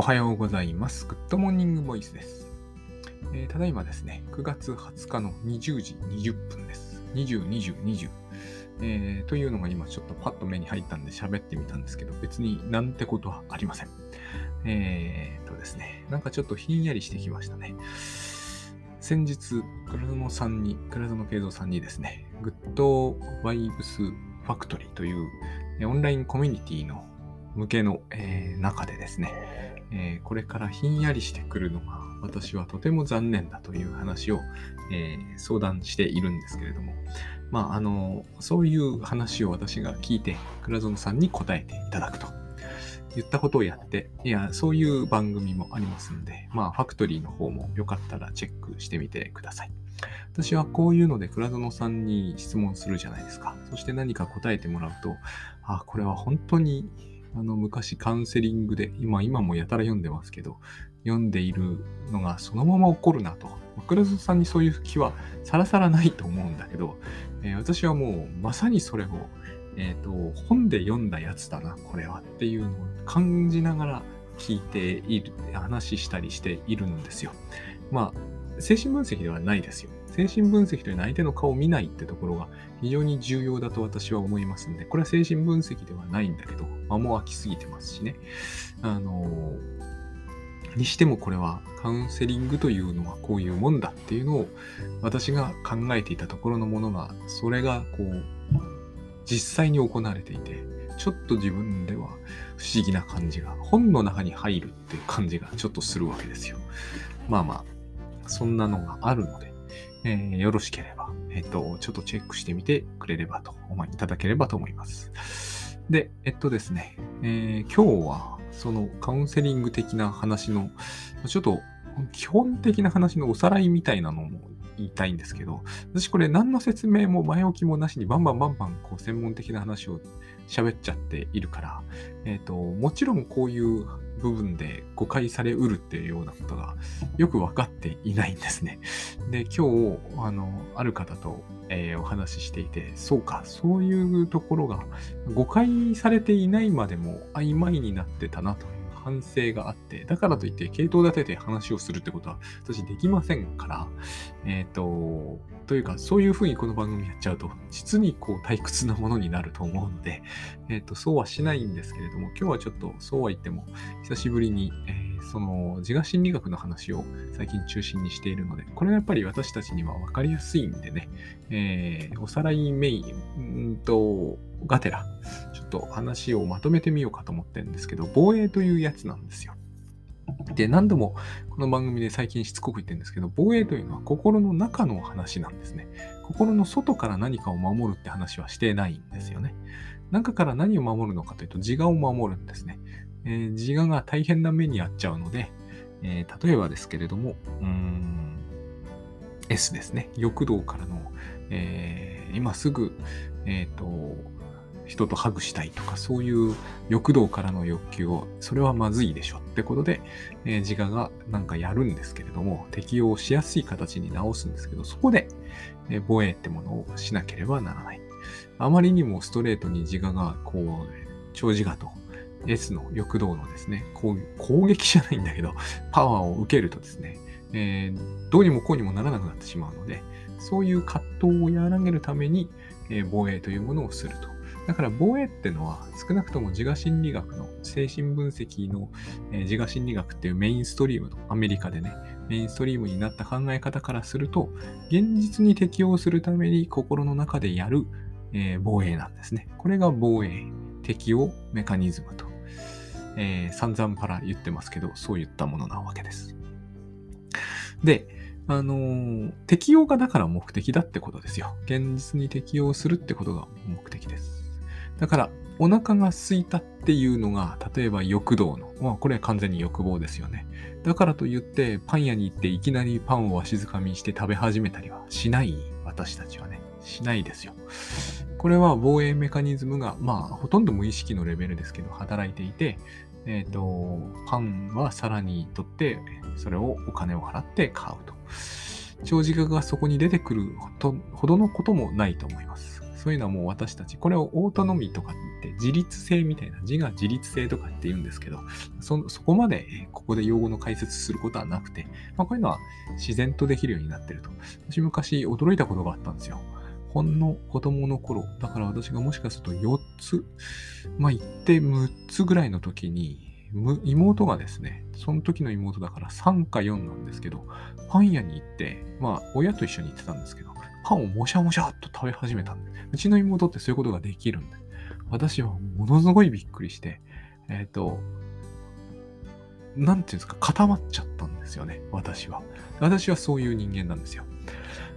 おはようございます。グッドモーニングボイスです。えーただいまですね、9月20日の20時20分です。20、20、20。えーというのが今ちょっとパッと目に入ったんで喋ってみたんですけど、別になんてことはありません。えーとですね、なんかちょっとひんやりしてきましたね。先日、倉園さんに、倉園佳三さんにですね、グッドバイブスファクトリーというオンラインコミュニティの向けの、えー中でですね、えーこれからひんやりしてくるのが私はとても残念だという話を、えー相談しているんですけれども、まあ、あの、そういう話を私が聞いて、倉園さんに答えていただくと。言ったことをやって、いや、そういう番組もありますんで、まあ、ファクトリーの方もよかったらチェックしてみてください。私はこういうので倉園さんに質問するじゃないですか。そして何か答えてもらうと、あ、これは本当にあの昔カウンセリングで、今、今もやたら読んでますけど、読んでいるのがそのまま起こるなと。倉園さんにそういう気はさらさらないと思うんだけど、えー私はもうまさにそれを、えっ、と、本で読んだやつだな、これはっていうのを感じながら聞いている、話したりしているんですよ。まあ、精神分析ではないですよ。精神分析というのは相手の顔を見ないってところが非常に重要だと私は思いますんで、これは精神分析ではないんだけど、間も空きすぎてますしね。あのにしてもこれはカウンセリングというのはこういうもんだっていうのを私が考えていたところのものが、それがこう、実際に行われていて、ちょっと自分では不思議な感じが、本の中に入るっていう感じがちょっとするわけですよ。まあまあ、そんなのがあるので、えーよろしければ、えっ、と、ちょっとチェックしてみてくれればと思い、いただければと思います。で、えっとですね、えー今日は、そのカウンセリング的な話の、ちょっと基本的な話のおさらいみたいなのも言いたいんですけど、私これ何の説明も前置きもなしにバンバンバンバンこう専門的な話を喋っちゃっているから、えっ、と、もちろんこういう部分で誤解されうるっていうようなことがよく分かっていないんですね。で、今日、あの、ある方と、えーお話ししていて、そうか、そういうところが誤解されていないまでも曖昧になってたなという反省があって、だからといって系統立てて話をするってことは私できませんから、えっ、と、というか、そういうふうにこの番組やっちゃうと、実にこう退屈なものになると思うので、えっ、と、そうはしないんですけれども、今日はちょっとそうは言っても、久しぶりに、えーその自我心理学の話を最近中心にしているので、これはやっぱり私たちには分かりやすいんでね、えーおさらいメイン、うんと、がてら、ちょっと話をまとめてみようかと思ってるんですけど、防衛というやつなんですよ。で、何度もこの番組で最近しつこく言ってるんですけど、防衛というのは心の中の話なんですね。心の外から何かを守るって話はしてないんですよね。中から何を守るのかというと、自我を守るんですね。えー自我が大変な目に遭っちゃうので、えー例えばですけれども、うーん、S ですね。欲動からの、えー今すぐ、えっ、と、人とハグしたいとか、そういう欲動からの欲求を、それはまずいでしょってことで、えー自我がなんかやるんですけれども、適用しやすい形に直すんですけど、そこで、えー防衛ってものをしなければならない。あまりにもストレートに自我が、こう、長自我と S の欲動のですね、攻攻撃じゃないんだけど、パワーを受けるとですね、えーどうにもこうにもならなくなってしまうので、そういう葛藤を和らげるために、えー防衛というものをすると。だから防衛ってのは少なくとも自我心理学の精神分析の、えー自我心理学っていうメインストリームのアメリカでね、メインストリームになった考え方からすると、現実に適応するために心の中でやる、えー防衛なんですね。これが防衛、適応メカニズムと、えー散々パラ言ってますけど、そういったものなわけです。で、あのー適用がだから目的だってことですよ。現実に適用するってことが目的です。だから、お腹が空いたっていうのが、例えば欲動の、まあこれは完全に欲望ですよね。だからといって、パン屋に行っていきなりパンをわしづかみにして食べ始めたりはしない、私たちはね。しないですよ。これは防衛メカニズムが、まあ、ほとんど無意識のレベルですけど、働いていて、えっ、と、パンはさらに取って、それをお金を払って買うと。長時間がそこに出てくるほどのこともないと思います。そういうのはもう私たち、これをオートノミーとかって自立性みたいな、自我自立性とかって言うんですけど、そ、そこまでここで用語の解説することはなくて、まあ、こういうのは自然とできるようになってると。私昔驚いたことがあったんですよ。ほんの子供の頃、だから私がもしかすると4つ、まあ言って6つぐらいの時に、妹がですね、その時の妹だから3か4なんですけど、パン屋に行って、まあ親と一緒に行ってたんですけど、パンをもしゃもしゃっと食べ始めたんで、うちの妹ってそういうことができるんで、私はものすごいびっくりして、えっ、ー、と、なんていうんですか、固まっちゃったんですよね、私は。私はそういう人間なんですよ。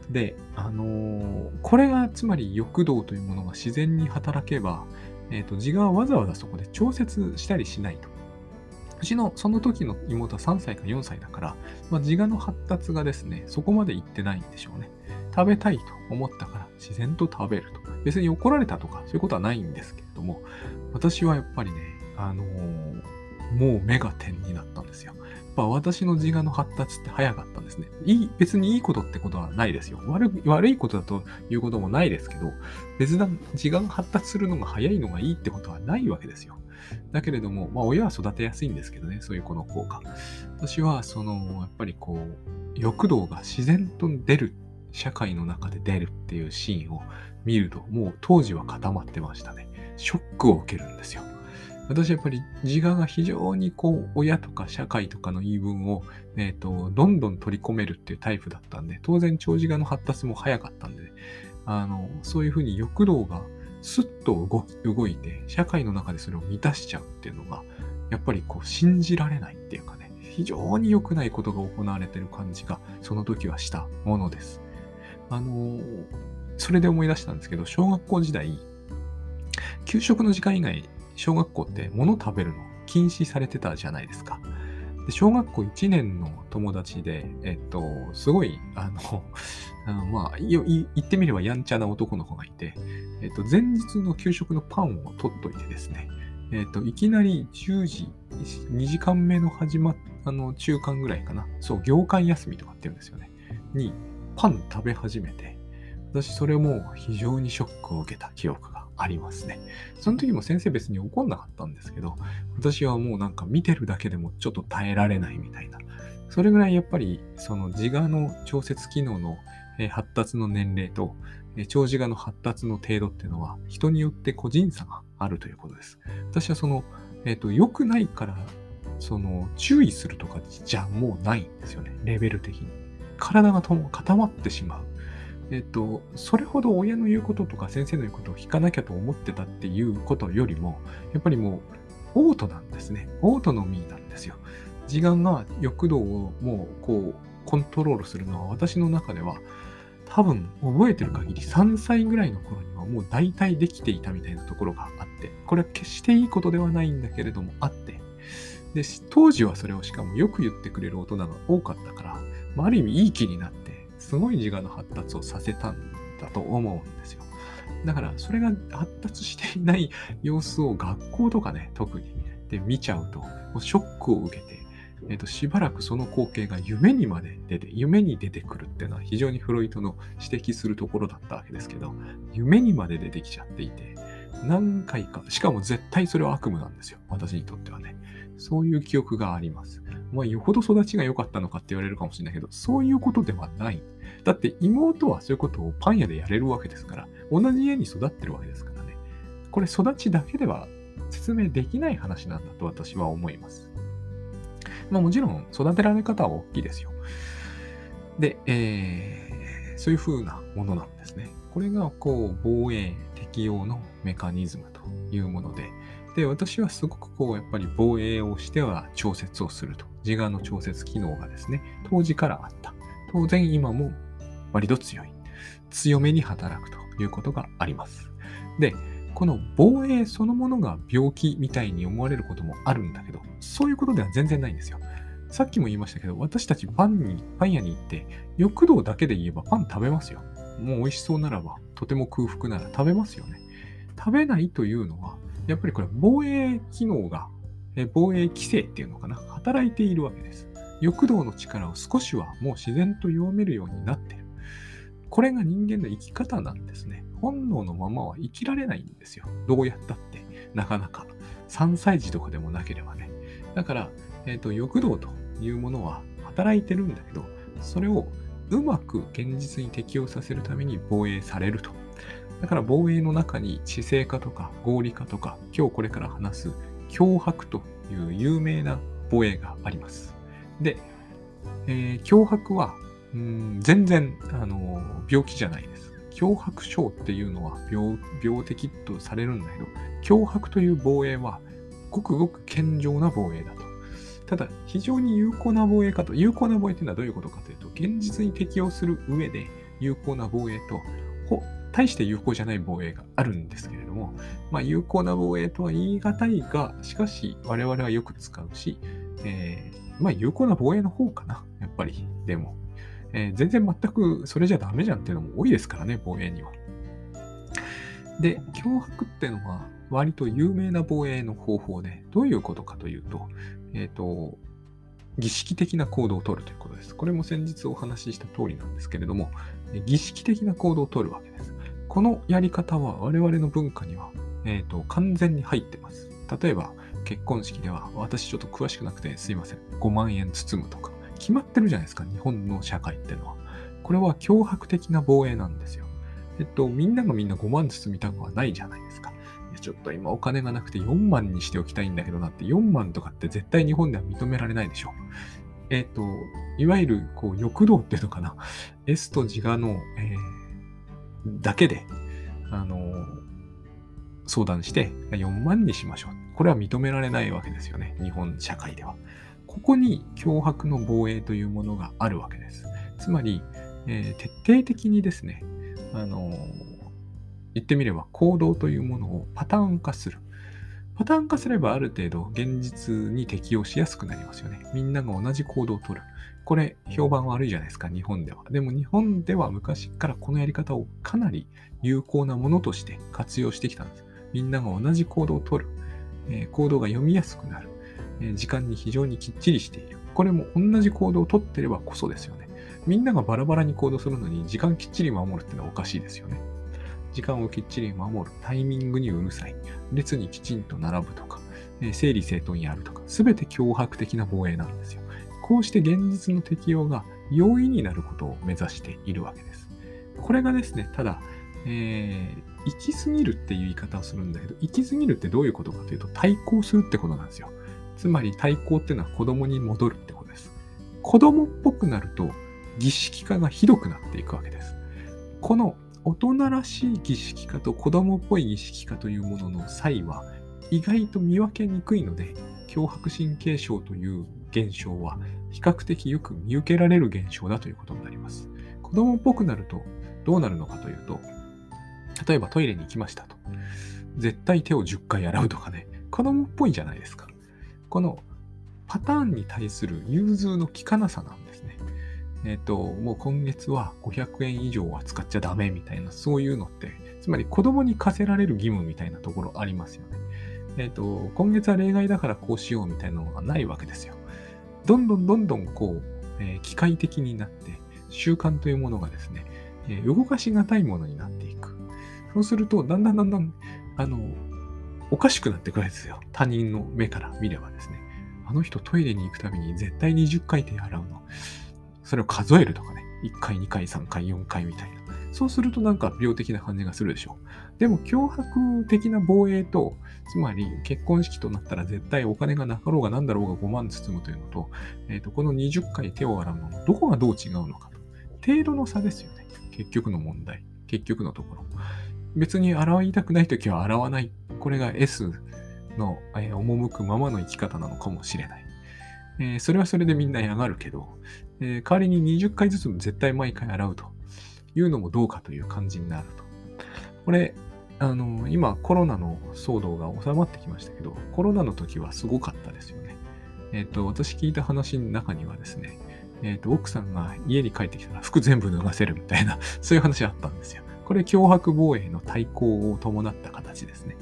で、あのー、これがつまり欲動というものが自然に働けば、えっ、ー、と、自我はわざわざそこで調節したりしないと。うちのその時の妹は3歳か4歳だから、まあ、自我の発達がですね、そこまでいってないんでしょうね。食べたいと思ったから自然と食べると。別に怒られたとかそういうことはないんですけれども、私はやっぱりね、あのー、もう目が点になったんですよ。やっぱ私の自我の発達って早かったんですね。いい、別にいいことってことはないですよ。悪悪いことだということもないですけど、別段自我が発達するのが早いのがいいってことはないわけですよ。だけれども、まあ親は育てやすいんですけどね、そういう子の効果。私は、その、やっぱりこう、欲動が自然と出る、社会の中で出るっていうシーンを見ると、もう当時は固まってましたね。ショックを受けるんですよ。私はやっぱり自我が非常にこう親とか社会とかの言い分を、えーと、どんどん取り込めるっていうタイプだったんで当然長自我の発達も早かったんで、ねあのそういうふうに欲動がスッと動いて、社会の中でそれを満たしちゃうっていうのが、やっぱりこう信じられないっていうかね、非常に良くないことが行われてる感じが、その時はしたものです。あの、それで思い出したんですけど、小学校時代、給食の時間以外、小学校って物食べるの禁止されてたじゃないですか。で小学校1年の友達で、えっと、すごい、あの、あのまあ、言ってみればやんちゃな男の子がいて、えっと、前日の給食のパンを取っといてですね、えっと、いきなり10時、2時間目の始まっ、あの、中間ぐらいかな。そう、業間休みとかって言うんですよね。に、パン食べ始めて、私それも非常にショックを受けた記憶がありますね。その時も先生別に怒んなかったんですけど、私はもうなんか見てるだけでもちょっと耐えられないみたいな。それぐらいやっぱりその自我の調節機能の発達の年齢と長自我の発達の程度っていうのは人によって個人差があるということです。私はその、えっ、ー、と、良くないから、その、注意するとかじゃもうないんですよね。レベル的に。体が固まってしまう。えっ、と、それほど親の言うこととか先生の言うことを聞かなきゃと思ってたっていうことよりも、やっぱりもう、オートなんですね。オートのミーなんですよ。自我が欲動をもう、こう、コントロールするのは私の中では、多分覚えてる限り3歳ぐらいの頃にはもう大体できていたみたいなところがあって、これは決していいことではないんだけれどもあって、で、当時はそれをしかもよく言ってくれる大人が多かったから、まあ、ある意味いい気になって、すごい自我の発達をさせたんだと思うんですよ。だからそれが発達していない様子を学校とかね、特にで見ちゃうと、もうショックを受けて、えーと、しばらくその光景が夢にまで出て、夢に出てくるっていうのは非常にフロイトの指摘するところだったわけですけど、夢にまで出てきちゃっていて、何回か、しかも絶対それは悪夢なんですよ。私にとってはね。そういう記憶があります。まあ、よほど育ちが良かったのかって言われるかもしれないけど、そういうことではない。だって妹はそういうことをパン屋でやれるわけですから、同じ家に育ってるわけですからね。これ育ちだけでは説明できない話なんだと私は思います。まあもちろん育てられ方は大きいですよ。で、えー、そういう風なものなんですね。これがこう防衛適用のメカニズムというもので、で、私はすごくこう、やっぱり防衛をしては調節をすると。自我の調節機能がですね、当時からあった。当然今も割と強い。強めに働くということがあります。で、この防衛そのものが病気みたいに思われることもあるんだけど、そういうことでは全然ないんですよ。さっきも言いましたけど、私たちパンに、パン屋に行って、欲動だけで言えばパン食べますよ。もう美味しそうならば、とても空腹なら食べますよね。食べないというのは、やっぱりこれ防衛機能が、防衛規制っていうのかな、働いているわけです。欲動の力を少しはもう自然と弱めるようになっている。これが人間の生き方なんですね。本能のままは生きられないんですよ。どうやったって。なかなか。3歳児とかでもなければね。だから、えっ、ー、と、欲動というものは働いてるんだけど、それをうまく現実に適用させるために防衛されると。だから防衛の中に知性化とか合理化とか、今日これから話す脅迫という有名な防衛があります。で、えー、脅迫はうん全然あの病気じゃないです。脅迫症っていうのは病病的とされるんだけど、脅迫という防衛はごくごく健常な防衛だと。ただ、非常に有効な防衛かと、有効な防衛というのはどういうことかというと、現実に適用する上で有効な防衛と、大して有効じゃない防衛があるんですけれども、まあ、有効な防衛とは言い難いが、しかし我々はよく使うし、えー、まあ、有効な防衛の方かな、やっぱり。でも、えー、全然全くそれじゃダメじゃんっていうのも多いですからね、防衛には。で、脅迫っていうのは割と有名な防衛の方法で、どういうことかというと、えっ、ー、と、儀式的な行動をとるということです。これも先日お話しした通りなんですけれども、儀式的な行動をとるわけです。このやり方は我々の文化には、えーと、完全に入ってます。例えば、結婚式では、私ちょっと詳しくなくてすいません。5万円包むとか、決まってるじゃないですか、日本の社会ってのは。これは脅迫的な防衛なんですよ。えっと、みんながみんな5万包みたくはないじゃないですか。ちょっと今お金がなくて4万にしておきたいんだけどなって、4万とかって絶対日本では認められないでしょう。えっ、と、いわゆるこう欲動っていうのかな。S と自我の、えー、だけで、あの、相談して4万にしましょう。これは認められないわけですよね。日本社会では。ここに脅迫の防衛というものがあるわけです。つまり、えー、徹底的にですね、あの、言ってみれば行動というものをパターン化する。パターン化すればある程度現実に適用しやすくなりますよね。みんなが同じ行動をとる。これ、評判悪いじゃないですか、日本では。でも日本では昔からこのやり方をかなり有効なものとして活用してきたんです。みんなが同じ行動をとる。えー、行動が読みやすくなる、えー。時間に非常にきっちりしている。これも同じ行動をとってればこそですよね。みんながバラバラに行動するのに時間きっちり守るってのはおかしいですよね。時間をきっちり守る、タイミングにうるさい、列にきちんと並ぶとかえ、整理整頓やるとか、すべて脅迫的な防衛なんですよ。こうして現実の適用が容易になることを目指しているわけです。これがですね、ただ、えー、行き過ぎるっていう言い方をするんだけど、行き過ぎるってどういうことかというと、対抗するってことなんですよ。つまり対抗っていうのは子供に戻るってことです。子供っぽくなると、儀式化がひどくなっていくわけです。この大人らしい儀式化と子供っぽい儀式化というものの差異は意外と見分けにくいので、脅迫神経症という現象は比較的よく見受けられる現象だということになります。子供っぽくなるとどうなるのかというと、例えばトイレに行きましたと。絶対手を10回洗うとかね、子供っぽいじゃないですか。このパターンに対する融通の利かなさなんですね。えっ、ー、と、もう今月は500円以上は使っちゃダメみたいな、そういうのって、つまり子供に課せられる義務みたいなところありますよね。えっ、ー、と、今月は例外だからこうしようみたいなのがないわけですよ。どんどんどんどんこう、えー、機械的になって、習慣というものがですね、えー、動かしがたいものになっていく。そうすると、だんだんだんだん、あの、おかしくなってくるんですよ。他人の目から見ればですね。あの人トイレに行くたびに絶対20回手洗うの。それを数えるとかね、1回、2回、3回、4回みたいな。そうするとなんか病的な感じがするでしょう。でも脅迫的な防衛と、つまり結婚式となったら絶対お金がなかろうが何だろうが5万包むというのと、えっ、ー、と、この20回手を洗うののどこがどう違うのかと。程度の差ですよね。結局の問題。結局のところ。別に洗いたくないときは洗わない。これが S の、えー、赴くままの生き方なのかもしれない。えー、それはそれでみんな嫌がるけど、えー、代わりに20回ずつも絶対毎回洗うというのもどうかという感じになると。これ、あの、今コロナの騒動が収まってきましたけど、コロナの時はすごかったですよね。えっ、と、私聞いた話の中にはですね、えっ、と、奥さんが家に帰ってきたら服全部脱がせるみたいな、そういう話あったんですよ。これ脅迫防衛の対抗を伴った形ですね。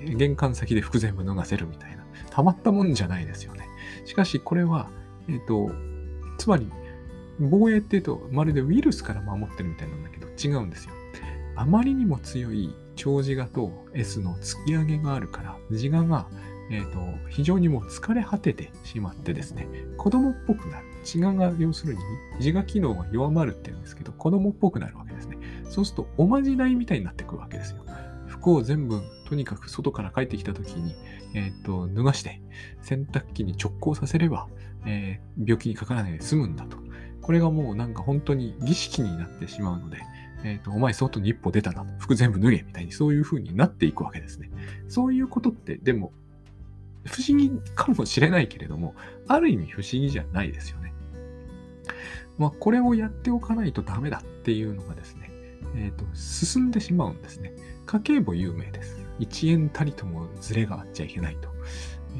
玄関先で服全部脱がせるみたいな。たまったもんじゃないですよね。しかしこれは、えっ、と、つまり、防衛っていうと、まるでウイルスから守ってるみたいなんだけど、違うんですよ。あまりにも強い長自我と S の突き上げがあるから、自我が、えーと、非常にもう疲れ果ててしまってですね、子供っぽくなる。自我が要するに自我機能が弱まるっていうんですけど、子供っぽくなるわけですね。そうするとおまじないみたいになってくるわけですよ。服を全部とにかく外から帰ってきた時に、えーと、脱がして洗濯機に直行させれば、えー、病気にかからないで済むんだと。これがもうなんか本当に儀式になってしまうので、えっ、ー、と、お前外に一歩出たな、服全部脱げ、みたいにそういう風になっていくわけですね。そういうことって、でも、不思議かもしれないけれども、ある意味不思議じゃないですよね。まあ、これをやっておかないとダメだっていうのがですね、えっ、ー、と、進んでしまうんですね。家計簿有名です。1円たりともズレがあっちゃいけないと。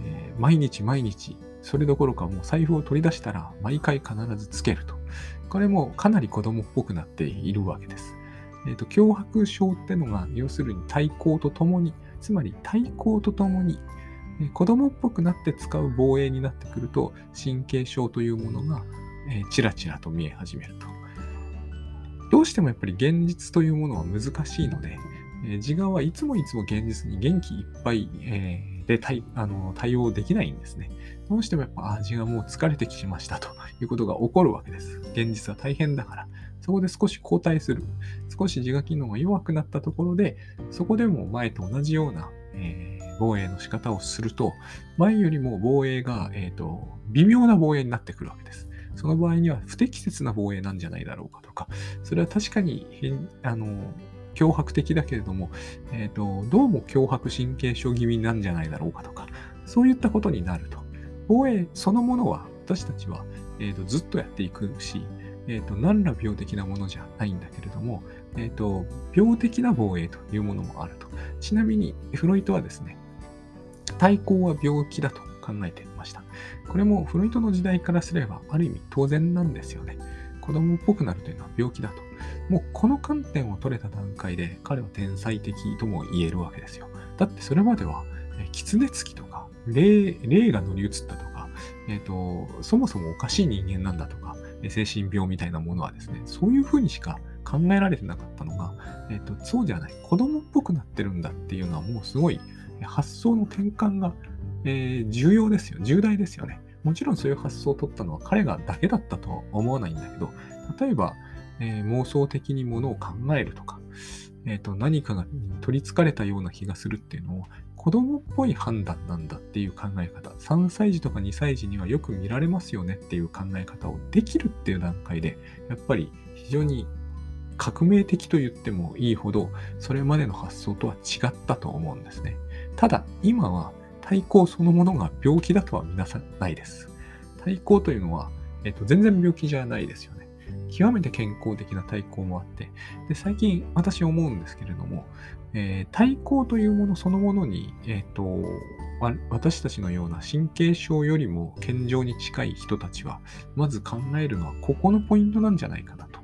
えー、毎日毎日、それどころかもう財布を取り出したら毎回必ずつけると。これもかなり子供っぽくなっているわけです。えっ、ー、と、脅迫症ってのが、要するに対抗とともに、つまり対抗とともに、えー、子供っぽくなって使う防衛になってくると、神経症というものが、えー、ちらちらと見え始めると。どうしてもやっぱり現実というものは難しいので、え、自我はいつもいつも現実に元気いっぱい、えー、で対あの対応できないんですね。どうしてもやっぱ味がもう疲れてきましたということが起こるわけです。現実は大変だから。そこで少し後退する。少し自我機能が弱くなったところで、そこでも前と同じような、えー、防衛の仕方をすると、前よりも防衛が、えーと、微妙な防衛になってくるわけです。その場合には不適切な防衛なんじゃないだろうかとか、それは確かにあの脅迫的だけれども、えーと、どうも脅迫神経症気味なんじゃないだろうかとか、そういったことになると。防衛そのものは私たちは、えーと、ずっとやっていくし、えーと、何ら病的なものじゃないんだけれども、えーと、病的な防衛というものもあると。ちなみに、フロイトはですね、対抗は病気だと考えていました。これもフロイトの時代からすれば、ある意味当然なんですよね。子供っぽくなるというのは病気だと。もうこの観点を取れた段階で彼は天才的とも言えるわけですよ。だってそれまでは、狐つきとか、霊霊が乗り移ったとか、えっ、ー、と、そもそもおかしい人間なんだとか、精神病みたいなものはですね、そういうふうにしか考えられてなかったのが、えっ、ー、と、そうじゃない、子供っぽくなってるんだっていうのはもうすごい発想の転換が、えー、重要ですよ。重大ですよね。もちろんそういう発想を取ったのは彼がだけだったとは思わないんだけど、例えば、えー、妄想的にものを考えるとか、えーと、何かが取り憑かれたような気がするっていうのを子供っぽい判断なんだっていう考え方。3歳児とか2歳児にはよく見られますよねっていう考え方をできるっていう段階でやっぱり非常に革命的と言ってもいいほどそれまでの発想とは違ったと思うんですね。ただ今は対抗そのものが病気だとは見なさないです。対抗というのは、えっと、全然病気じゃないですよね。極めて健康的な対抗もあって、で最近私思うんですけれども、えー、対抗というものそのものに、えーと、私たちのような神経症よりも健常に近い人たちは、まず考えるのはここのポイントなんじゃないかなと。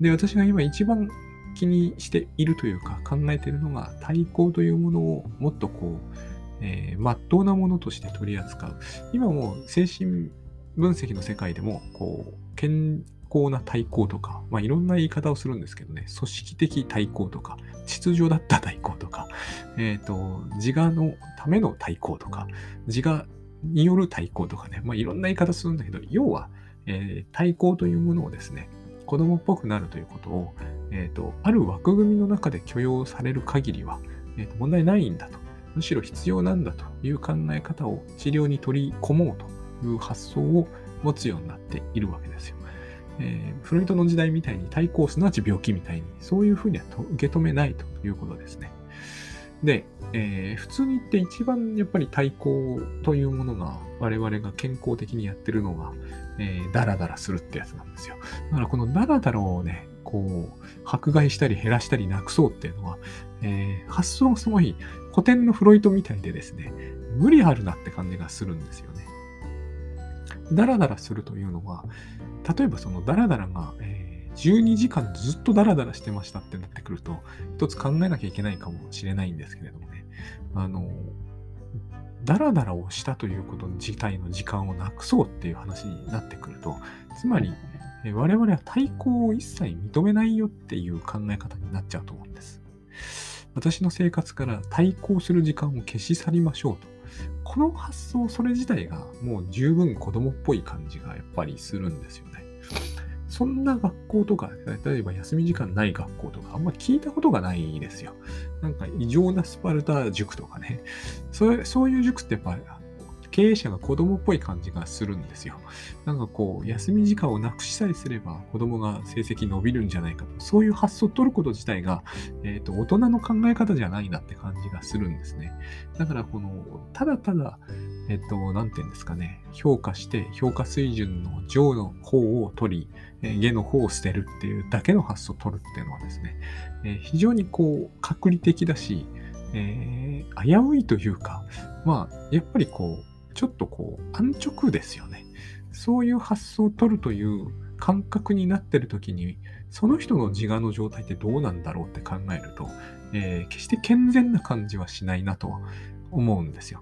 で、私が今一番気にしているというか考えているのが対抗というものをもっとこう、えー、真っ当なものとして取り扱う。今も精神分析の世界でも、こう、健康な対抗とか、まあ、いろんな言い方をするんですけどね、組織的対抗とか、秩序だった対抗とか、えっ、ー、と、自我のための対抗とか、自我による対抗とかね、まあ、いろんな言い方するんだけど、要は、えー、対抗というものをですね、子供っぽくなるということを、えっ、ー、と、ある枠組みの中で許容される限りは、えーと、問題ないんだと。むしろ必要なんだという考え方を治療に取り込もうという発想を持つようになっているわけですよ。えー、フロイトの時代みたいに対抗すなわち病気みたいに、そういうふうには受け止めないということですね。で、えー、普通に言って一番やっぱり対抗というものが我々が健康的にやってるのが、えー、ダラダラするってやつなんですよ。だからこのダラダラをね、こう、迫害したり減らしたりなくそうっていうのは、えー、発想がすごい古典のフロイトみたいでですね、無理あるなって感じがするんですよね。ダラダラするというのは、例えばそのダラダラが、えー、12時間ずっとダラダラしてましたってなってくると、一つ考えなきゃいけないかもしれないんですけれどもね、あの、ダラダラをしたということ自体の時間をなくそうっていう話になってくると、つまり、え我々は対抗を一切認めないよっていう考え方になっちゃうと思うんです。私の生活から対抗する時間を消し去りましょうと。この発想、それ自体がもう十分子供っぽい感じがやっぱりするんですよね。そんな学校とか、例えば休み時間ない学校とか、あんま聞いたことがないですよ。なんか異常なスパルタ塾とかね。そうそういう塾ってやっぱ経営者が子供っぽい感じがするんですよ。なんかこう、休み時間をなくしさえすれば子供が成績伸びるんじゃないかと、そういう発想を取ること自体が、えっ、ー、と、大人の考え方じゃないなって感じがするんですね。だからこの、ただただ、えっ、ー、と、なんていうんですかね、評価して、評価水準の上の方を取り、えー、下の方を捨てるっていうだけの発想を取るっていうのはですね、えー、非常にこう、確理的だし、えー、危ういというか、まあ、やっぱりこう、ちょっとこう、安直ですよね。そういう発想を取るという感覚になってる時に、その人の自我の状態ってどうなんだろうって考えると、えー、決して健全な感じはしないなと思うんですよ。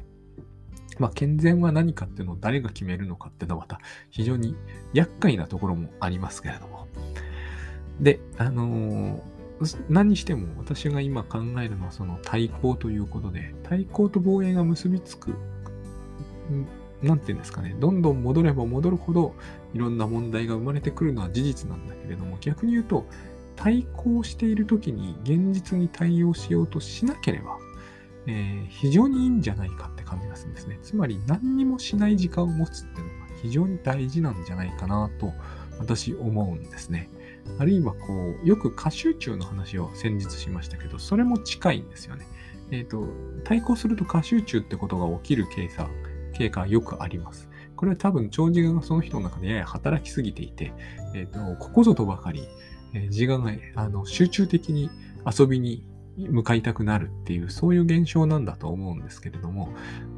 まあ、健全は何かっていうのを誰が決めるのかっていうのはまた非常に厄介なところもありますけれども。で、あのー、何しても私が今考えるのはその対抗ということで、対抗と防衛が結びつくなんていうんですかね、どんどん戻れば戻るほどいろんな問題が生まれてくるのは事実なんだけれども、逆に言うと、対抗している時に現実に対応しようとしなければ、えー、非常にいいんじゃないかって感じがするんですね。つまり何にもしない時間を持つっていうのが非常に大事なんじゃないかなと私思うんですね。あるいはこう、よく過集中の話を先日しましたけど、それも近いんですよね。えっ、ー、と、対抗すると過集中ってことが起きるケース経過はよくあります。これは多分、長寿がその人の中でやや働きすぎていて、えっ、ー、と、ここぞとばかり、えー、自我があの集中的に遊びに向かいたくなるっていう、そういう現象なんだと思うんですけれども、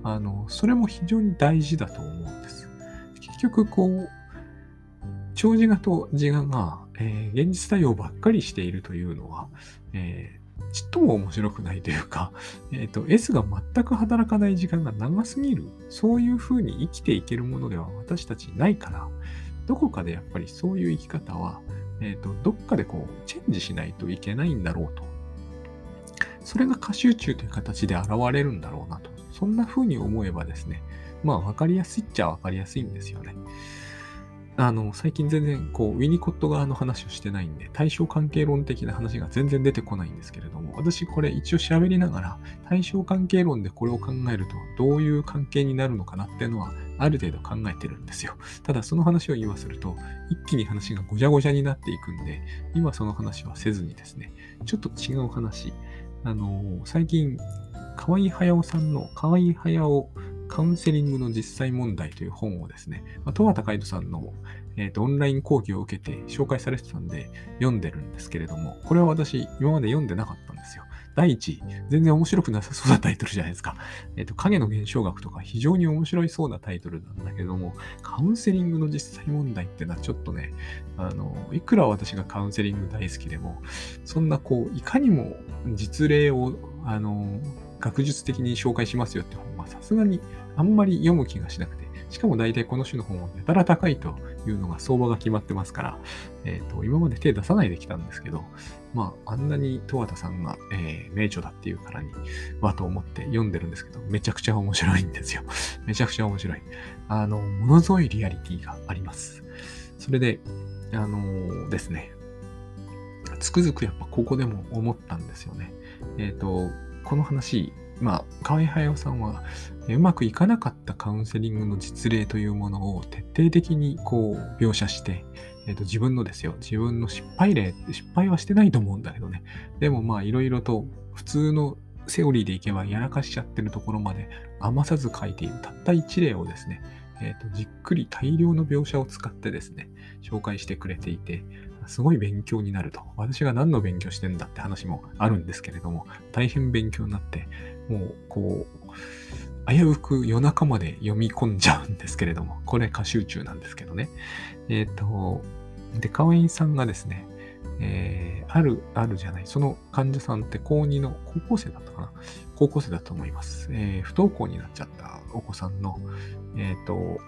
あの、それも非常に大事だと思うんです。結局、こう、長寿画と自我が、えー、現実対応ばっかりしているというのは、えちっとも面白くないというか、えっ、ー、と、S が全く働かない時間が長すぎる、そういうふうに生きていけるものでは私たちないから、どこかでやっぱりそういう生き方は、えっ、ー、と、どっかでこう、チェンジしないといけないんだろうと。それが過集中という形で現れるんだろうなと。そんな風に思えばですね、まあ、わかりやすいっちゃわかりやすいんですよね。あの、最近全然、こう、ウィニコット側の話をしてないんで、対象関係論的な話が全然出てこないんですけれども、私これ一応喋りながら、対象関係論でこれを考えると、どういう関係になるのかなっていうのは、ある程度考えてるんですよ。ただ、その話を言わすると、一気に話がごちゃごちゃになっていくんで、今その話はせずにですね、ちょっと違う話。あの、最近、河合駿さんの、河合駿カウンセリングの実際問題という本をですね、まあ、戸畑海人さんの、えーと、オンライン講義を受けて紹介されてたんで読んでるんですけれども、これは私今まで読んでなかったんですよ。第一、全然面白くなさそうなタイトルじゃないですか。えっ、ー、と、影の現象学とか非常に面白いそうなタイトルなんだけども、カウンセリングの実際問題ってのはちょっとね、あの、いくら私がカウンセリング大好きでも、そんなこう、いかにも実例を、あの、学術的に紹介しますよってさすがにあんまり読む気がしなくて、しかも大体この種の本はやたら高いというのが相場が決まってますから、え、ー、と、今まで手出さないできたんですけど、まあ、あんなに十和田さんが、えー、名著だっていうからに、はと思って読んでるんですけど、めちゃくちゃ面白いんですよ。めちゃくちゃ面白い。あの、ものすごいリアリティがあります。それで、あのー、ですね、つくづくやっぱここでも思ったんですよね。えっ、ー、と、この話、まあ、河合駿さんは、うまくいかなかったカウンセリングの実例というものを徹底的にこう描写して、えー、と自分のですよ、自分の失敗例、失敗はしてないと思うんだけどね。でもまあいろいろと普通のセオリーでいけばやらかしちゃってるところまで余さず書いているたった一例をですね、えー、とじっくり大量の描写を使ってですね、紹介してくれていて、すごい勉強になると。私が何の勉強してんだって話もあるんですけれども、大変勉強になって、もう、こう、危うく夜中まで読み込んじゃうんですけれども、これ歌集中なんですけどね。えっ、ー、と、で、川井さんがですね、えー、ある、あるじゃない、その患者さんって高2の高校生だったかな高校生だと思います。えー、不登校になっちゃったお子さんの、えっ、ー、と、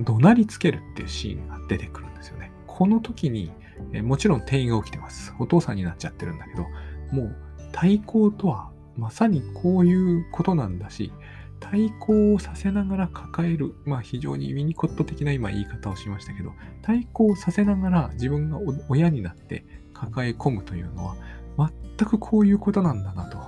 怒鳴りつけるっていうシーンが出てくるんですよね。この時に、えー、もちろん転移が起きてます。お父さんになっちゃってるんだけど、もう対抗とはまさにこういうことなんだし、対抗をさせながら抱える、まあ非常にウィニコット的な今言い方をしましたけど、対抗させながら自分が親になって抱え込むというのは、全くこういうことなんだなと。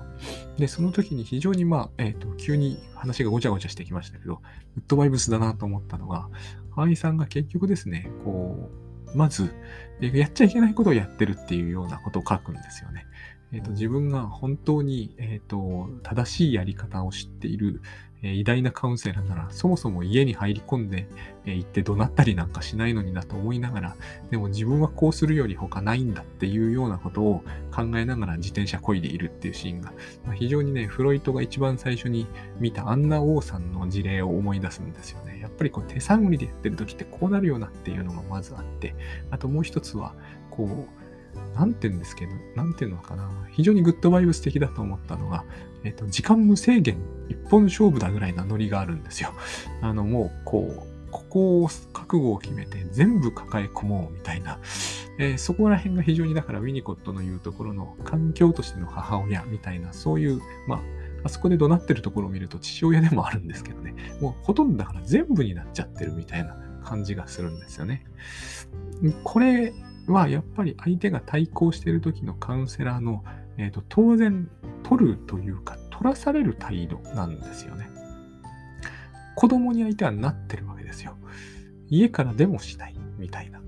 で、その時に非常にまあ、えっ、ー、と、急に話がごちゃごちゃしてきましたけど、グッドバイブスだなと思ったのが、河合さんが結局ですね、こう、まず、やっちゃいけないことをやってるっていうようなことを書くんですよね。えーと、自分が本当に、えーと、正しいやり方を知っている、えー、偉大なカウンセラーなら、そもそも家に入り込んで、えー、行って怒鳴ったりなんかしないのになと思いながら、でも自分はこうするより他ないんだっていうようなことを考えながら自転車こいでいるっていうシーンが、まあ、非常にね、フロイトが一番最初に見たアンナ・王さんの事例を思い出すんですよね。やっぱりこう手探りでやってる時ってこうなるよなっていうのがまずあって、あともう一つは、こう、なんて言うんですけど、なんていうのかな、非常にグッドバイブス的だと思ったのが、えっ、と、時間無制限、一本勝負だぐらいなノリがあるんですよ。あの、もう、こう、ここを覚悟を決めて全部抱え込もうみたいな、えー、そこら辺が非常にだからウィニコットの言うところの環境としての母親みたいな、そういう、まあ、あそこで怒鳴ってるところを見ると父親でもあるんですけどね、もうほとんどだから全部になっちゃってるみたいな感じがするんですよね。これ、はやっぱり相手が対抗してる時のカウンセラーの、えーと、当然取るというか取らされる態度なんですよね。子供に相手はなってるわけですよ。家からでもしないみたいな。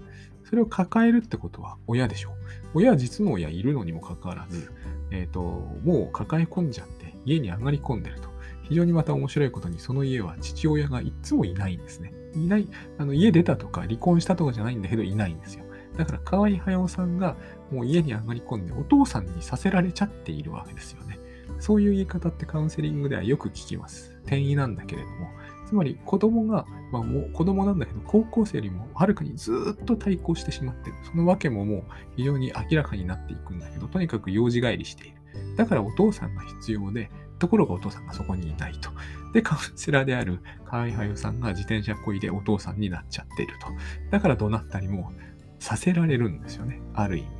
それを抱えるってことは親でしょう。親は実の親いるのにもかかわらず、えっ、ー、と、もう抱え込んじゃって家に上がり込んでると。非常にまた面白いことにその家は父親がいつもいないんですね。いない、あの家出たとか離婚したとかじゃないんだけどいないんですよ。だから河合駿さんがもう家に上がり込んでお父さんにさせられちゃっているわけですよね。そういう言い方ってカウンセリングではよく聞きます。転移なんだけれども。つまり子供が、まあ、もう子供なんだけど高校生よりもはるかにずっと対抗してしまってる。その訳ももう非常に明らかになっていくんだけど、とにかく用事帰りしている。だからお父さんが必要で、ところがお父さんがそこにいないと。で、カウンセラーである河合駿さんが自転車こいでお父さんになっちゃっていると。だから怒鳴ったりもさせられるんですよね。ある意味。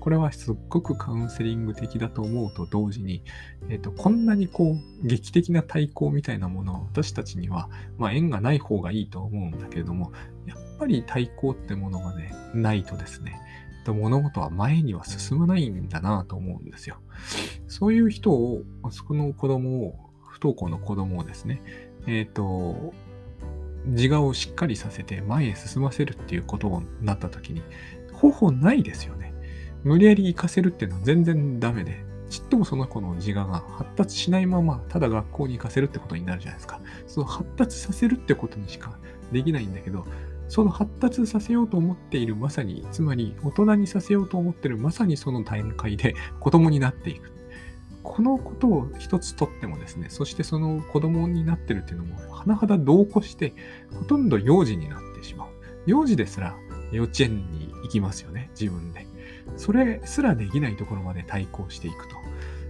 これはすっごくカウンセリング的だと思うと同時に、えーと、こんなにこう劇的な対抗みたいなものを私たちには、まあ、縁がない方がいいと思うんだけれども、やっぱり対抗ってものがね、ないとですね、物事は前には進まないんだなと思うんですよ。そういう人を、そこの子供を、不登校の子供をですね、えっ、ー、と、自我をしっかりさせて前へ進ませるっていうことになった時に方法ないですよね。無理やり行かせるっていうのは全然ダメで、ちっともその子の自我が発達しないまま、ただ学校に行かせるってことになるじゃないですか。その発達させるってことにしかできないんだけど、その発達させようと思っているまさに、つまり大人にさせようと思ってるまさにその段階で子供になっていく。このことを一つとってもですね、そしてその子供になってるっていうのも、甚だ同行して、ほとんど幼児になってしまう。幼児ですら幼稚園に行きますよね、自分で。それすらできないところまで対抗していくと。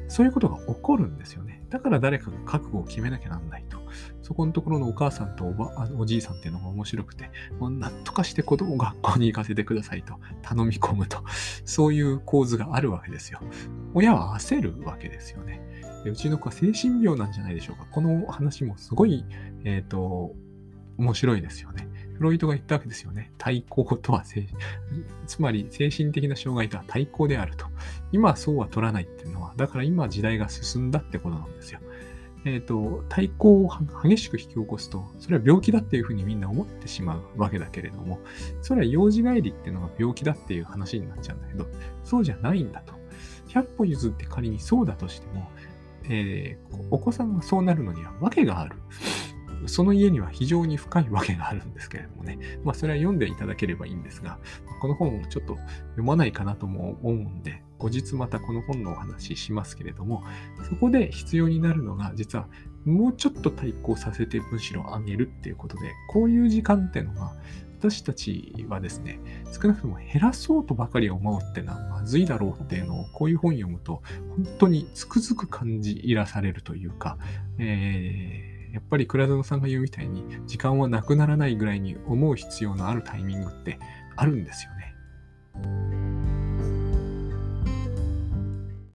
そういうことが起こるんですよね。だから誰かが覚悟を決めなきゃなんないと。そこのところのお母さんとおばあおじいさんっていうのが面白くて、もう何とかして子供を学校に行かせてくださいと頼み込むと、そういう構図があるわけですよ。親は焦るわけですよね。でうちの子は精神病なんじゃないでしょうか。この話もすごい、えっ、ー、と、面白いですよね。フロイトが言ったわけですよね。対抗とは、つまり精神的な障害とは対抗であると。今そうは取らないっていうのは、だから今時代が進んだってことなんですよ。えっ、ー、と、対抗を激しく引き起こすと、それは病気だっていうふうにみんな思ってしまうわけだけれども、それは幼児帰りっていうのが病気だっていう話になっちゃうんだけど、そうじゃないんだと。100歩譲って仮にそうだとしても、えー、お子さんがそうなるのには訳がある。その家には非常に深いわけがあるんですけれどもね。まあ、それは読んでいただければいいんですが、この本をちょっと読まないかなとも思うんで、後日またこの本のお話ししますけれども、そこで必要になるのが、実はもうちょっと対抗させてむしろ上げるっていうことで、こういう時間っていうのが、私たちはですね、少なくとも減らそうとばかり思うってのはまずいだろうっていうのを、こういう本読むと、本当につくづく感じいらされるというか、えーやっぱり倉園さんが言うみたいに、時間はなくならないぐらいに思う必要のあるタイミングってあるんですよね。